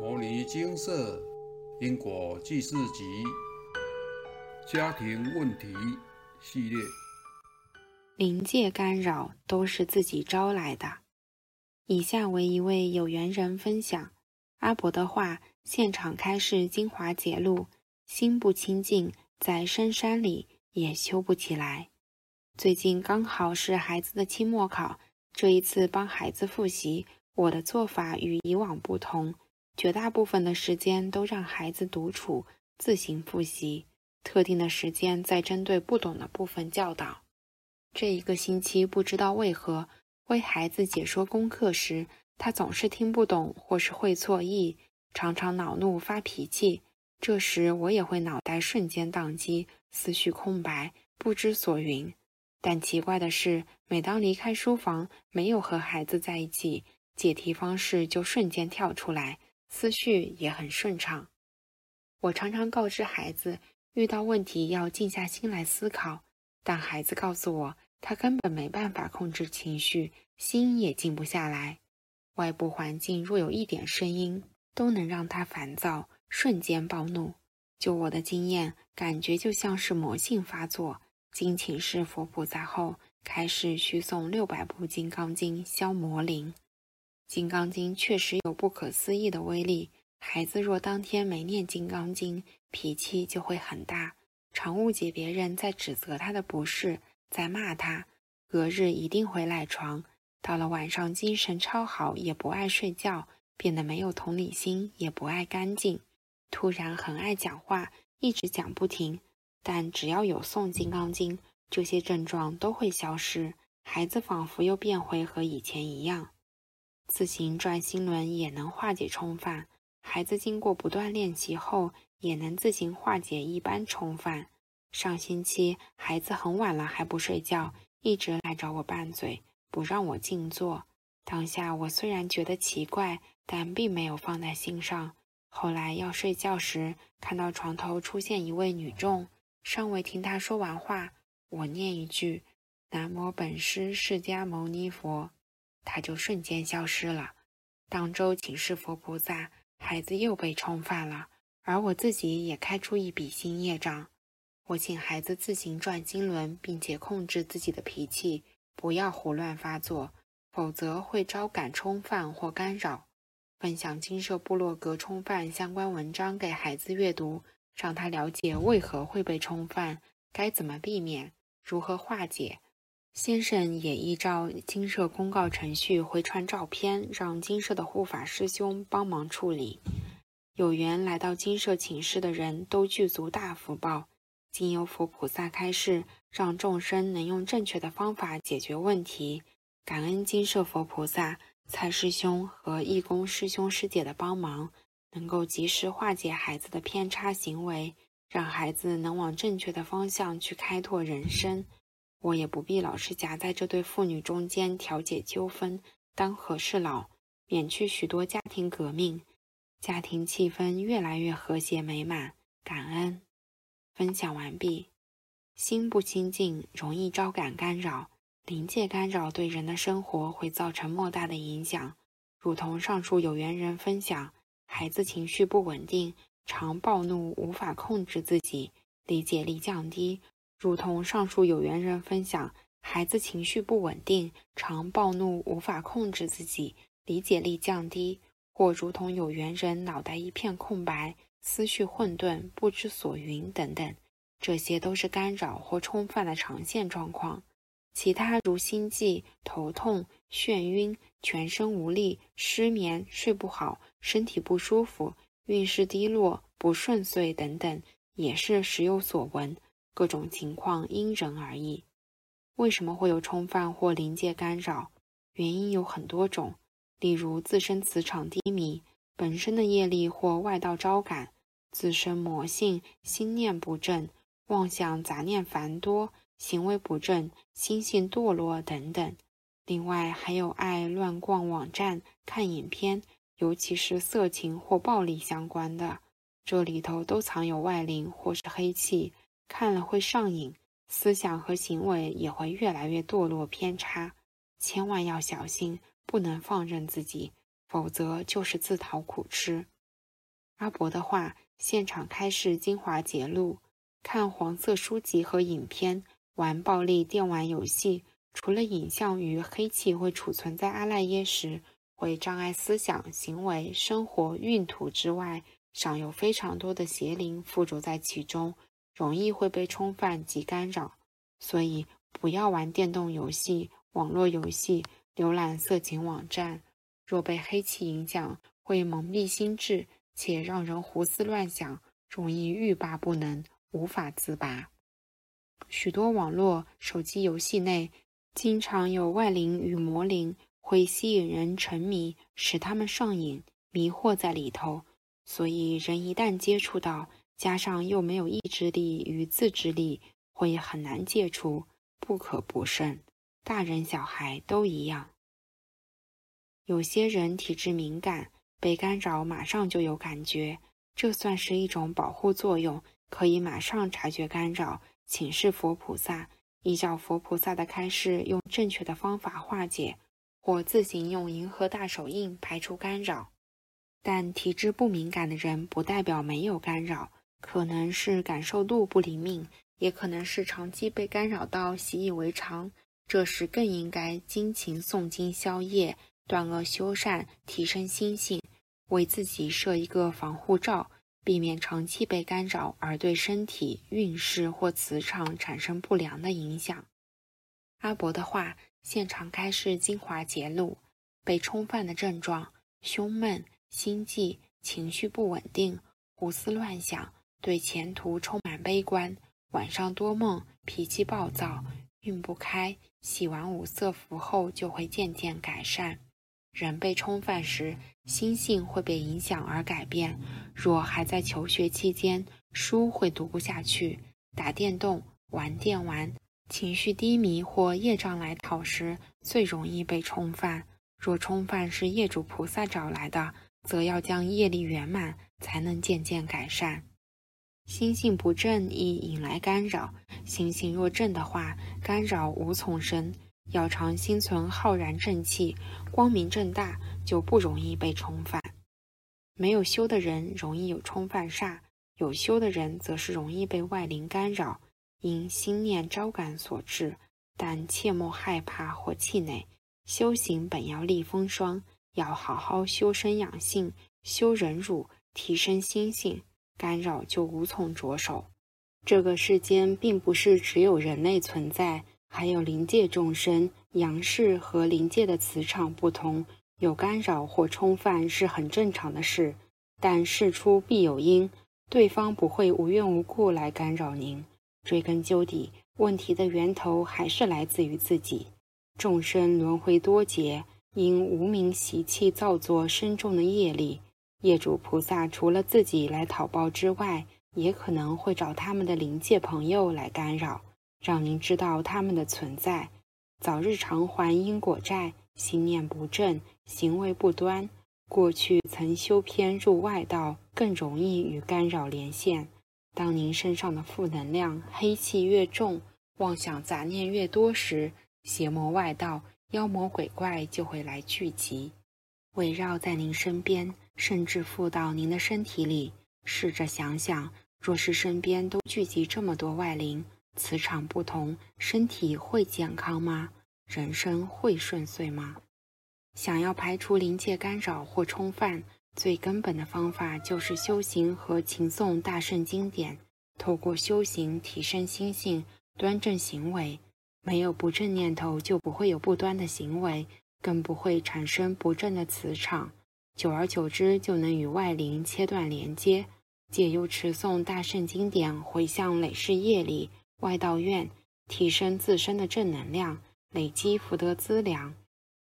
摩尼精舍因果记事集家庭问题系列，灵界干扰都是自己招来的。以下为一位有缘人分享阿伯的话：现场开示精华节录，心不清净，在深山里也修不起来。最近刚好是孩子的期末考，这一次帮孩子复习，我的做法与以往不同。绝大部分的时间都让孩子独处自行复习，特定的时间再针对不懂的部分教导。这一个星期不知道为何为孩子解说功课时，他总是听不懂或是会错意，常常恼怒发脾气。这时我也会脑袋瞬间宕机，思绪空白，不知所云。但奇怪的是，每当离开书房，没有和孩子在一起，解题方式就瞬间跳出来。思绪也很顺畅。我常常告知孩子，遇到问题要静下心来思考，但孩子告诉我，他根本没办法控制情绪，心也静不下来。外部环境若有一点声音，都能让他烦躁，瞬间暴怒。就我的经验，感觉就像是魔性发作。经请示佛菩萨后，开始续诵六百部《金刚经》，消魔灵。《金刚经》确实有不可思议的威力。孩子若当天没念《金刚经》，脾气就会很大，常误解别人在指责他的不是，在骂他。隔日一定会赖床。到了晚上，精神超好，也不爱睡觉，变得没有同理心，也不爱干净。突然很爱讲话，一直讲不停。但只要有诵《金刚经》，这些症状都会消失。孩子仿佛又变回和以前一样。自行转心轮也能化解冲犯，孩子经过不断练习后，也能自行化解一般冲犯。上星期孩子很晚了还不睡觉，一直来找我拌嘴，不让我静坐。当下我虽然觉得奇怪，但并没有放在心上。后来要睡觉时，看到床头出现一位女众，尚未听她说完话，我念一句：“南无本师释迦牟尼佛。”他就瞬间消失了。当周请示佛菩萨，孩子又被冲犯了，而我自己也开出一笔新业障。我请孩子自行转经轮，并且控制自己的脾气，不要胡乱发作，否则会招感冲犯或干扰。分享金舍部落格冲犯相关文章给孩子阅读，让他了解为何会被冲犯，该怎么避免，如何化解。先生也依照金社公告程序回传照片，让金社的护法师兄帮忙处理。有缘来到金社请示的人都具足大福报，经由佛菩萨开示，让众生能用正确的方法解决问题。感恩金社佛菩萨、蔡师兄和义工师兄师姐的帮忙，能够及时化解孩子的偏差行为，让孩子能往正确的方向去开拓人生。我也不必老是夹在这对父女中间调解纠纷，当和事佬，免去许多家庭革命，家庭气氛越来越和谐美满。感恩分享完毕。心不清净，容易招感干扰，临界干扰对人的生活会造成莫大的影响。如同上述有缘人分享，孩子情绪不稳定，常暴怒，无法控制自己，理解力降低。如同上述有缘人分享，孩子情绪不稳定，常暴怒，无法控制自己，理解力降低；或如同有缘人脑袋一片空白，思绪混沌，不知所云等等，这些都是干扰或冲犯的常见状况。其他如心悸、头痛、眩晕、全身无力、失眠、睡不好、身体不舒服、运势低落、不顺遂等等，也是时有所闻。各种情况因人而异。为什么会有冲犯或临界干扰？原因有很多种，例如自身磁场低迷、本身的业力或外道招感、自身魔性、心念不正、妄想杂念繁多、行为不正、心性堕落等等。另外还有爱乱逛网站、看影片，尤其是色情或暴力相关的，这里头都藏有外灵或是黑气。看了会上瘾，思想和行为也会越来越堕落偏差，千万要小心，不能放任自己，否则就是自讨苦吃。阿伯的话，现场开示精华节录。看黄色书籍和影片，玩暴力电玩游戏，除了影像与黑气会储存在阿赖耶识，会障碍思想、行为、生活、运途之外，尚有非常多的邪灵附着在其中，容易会被冲犯及干扰。所以，不要玩电动游戏、网络游戏，浏览色情网站。若被黑气影响，会蒙蔽心智，且让人胡思乱想，容易欲罢不能。无法自拔。许多网络、手机游戏内，经常有外灵与魔灵，会吸引人沉迷，使他们上瘾，迷惑在里头。所以，人一旦接触到，加上又没有意志力与自制力，会很难戒除，不可不慎。大人小孩都一样。有些人体质敏感，被干扰马上就有感觉，这算是一种保护作用。可以马上察觉干扰，请示佛菩萨，依照佛菩萨的开示，用正确的方法化解，或自行用银河大手印排除干扰。但体质不敏感的人，不代表没有干扰，可能是感受度不灵敏，也可能是长期被干扰到习以为常。这时更应该精勤诵经消业，断恶修善，提升心性，为自己设一个防护罩。避免长期被干扰而对身体运势或磁场产生不良的影响。阿伯的话，现场开示精华节录：被冲犯的症状，胸闷、心悸、情绪不稳定、胡思乱想，对前途充满悲观，晚上多梦，脾气暴躁，运不开。洗完五色符后就会渐渐改善。人被冲犯时，心性会被影响而改变。若还在求学期间，书会读不下去；打电动、玩电玩，情绪低迷或业障来讨时，最容易被冲犯。若冲犯是业主菩萨找来的，则要将业力圆满，才能渐渐改善。心性不正易引来干扰，心性若正的话，干扰无从生。要常心存浩然正气，光明正大，就不容易被冲犯。没有修的人容易有冲犯煞，有修的人则是容易被外灵干扰，因心念招感所致。但切莫害怕或气馁，修行本要立风霜，要好好修身养性，修忍辱，提升心性，干扰就无从着手。这个世间并不是只有人类存在。还有灵界众生，阳世和灵界的磁场不同，有干扰或冲犯是很正常的事。但事出必有因，对方不会无缘无故来干扰您。追根究底，问题的源头还是来自于自己。众生轮回多劫，因无名习气造作深重的业力，业主菩萨除了自己来讨报之外，也可能会找他们的灵界朋友来干扰。让您知道他们的存在，早日偿还因果债。心念不正，行为不端，过去曾修偏入外道，更容易与干扰连线。当您身上的负能量、黑气越重，妄想杂念越多时，邪魔外道、妖魔鬼怪就会来聚集，围绕在您身边，甚至附到您的身体里。试着想想，若是身边都聚集这么多外灵，磁场不同，身体会健康吗？人生会顺遂吗？想要排除灵界干扰或冲犯，最根本的方法就是修行和勤诵大圣经典。透过修行提升心性，端正行为。没有不正念头，就不会有不端的行为，更不会产生不正的磁场。久而久之，就能与外灵切断连接。借由持诵大圣经典，回向累世业力。外道愿提升自身的正能量，累积福德资粮，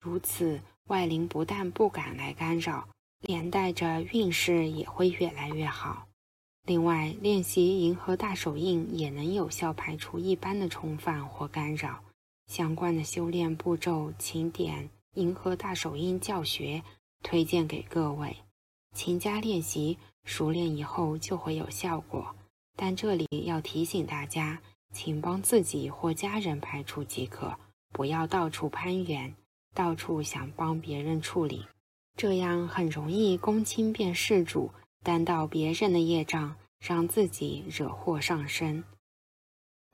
如此外灵不但不敢来干扰，连带着运势也会越来越好。另外，练习银河大手印也能有效排除一般的冲犯或干扰。相关的修炼步骤，请点银河大手印教学，推荐给各位。勤加练习，熟练以后就会有效果。但这里要提醒大家。请帮自己或家人排除即可，不要到处攀援，到处想帮别人处理，这样很容易公亲变事主，担到别人的业障，让自己惹祸上身。《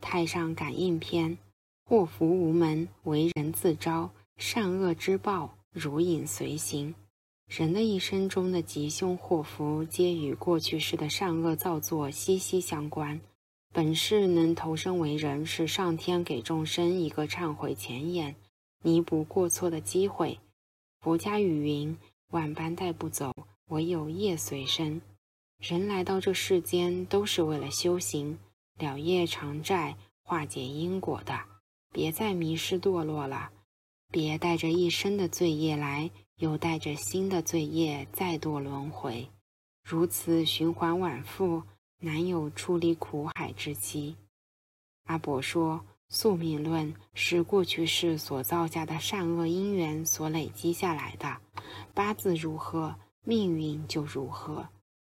太上感应篇》：祸福无门，为人自招；善恶之报，如影随形。人的一生中的吉凶祸福，皆与过去世的善恶造作息息相关。本世能投生为人，是上天给众生一个忏悔前言、弥补过错的机会。佛家语云：“万般带不走，唯有业随身。”人来到这世间，都是为了修行、了业偿债、化解因果的。别再迷失堕落了，别带着一生的罪业来，又带着新的罪业再度轮回，如此循环往复。难有出离苦海之期。阿伯说，宿命论是过去世所造下的善恶因缘所累积下来的，八字如何，命运就如何。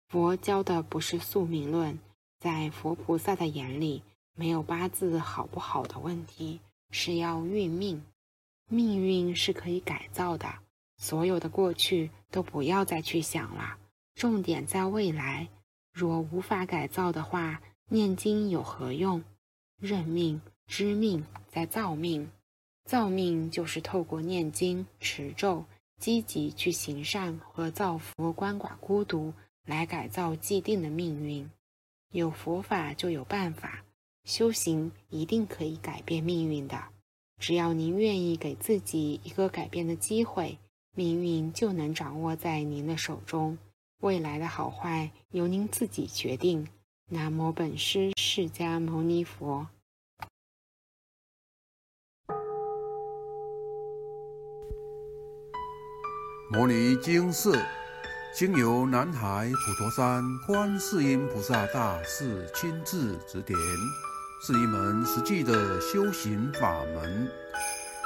佛教的不是宿命论，在佛菩萨的眼里，没有八字好不好的问题，是要运命。命运是可以改造的，所有的过去都不要再去想了，重点在未来。若无法改造的话，念经有何用？认命、知命在造命，造命就是透过念经、持咒，积极去行善和造福鳏寡孤独，来改造既定的命运。有佛法就有办法，修行一定可以改变命运的。只要您愿意给自己一个改变的机会，命运就能掌握在您的手中。未来的好坏由您自己决定。南无本师释迦牟尼佛。摩尼经寺经由南海普陀山观世音菩萨大士亲自指点，是一门实际的修行法门。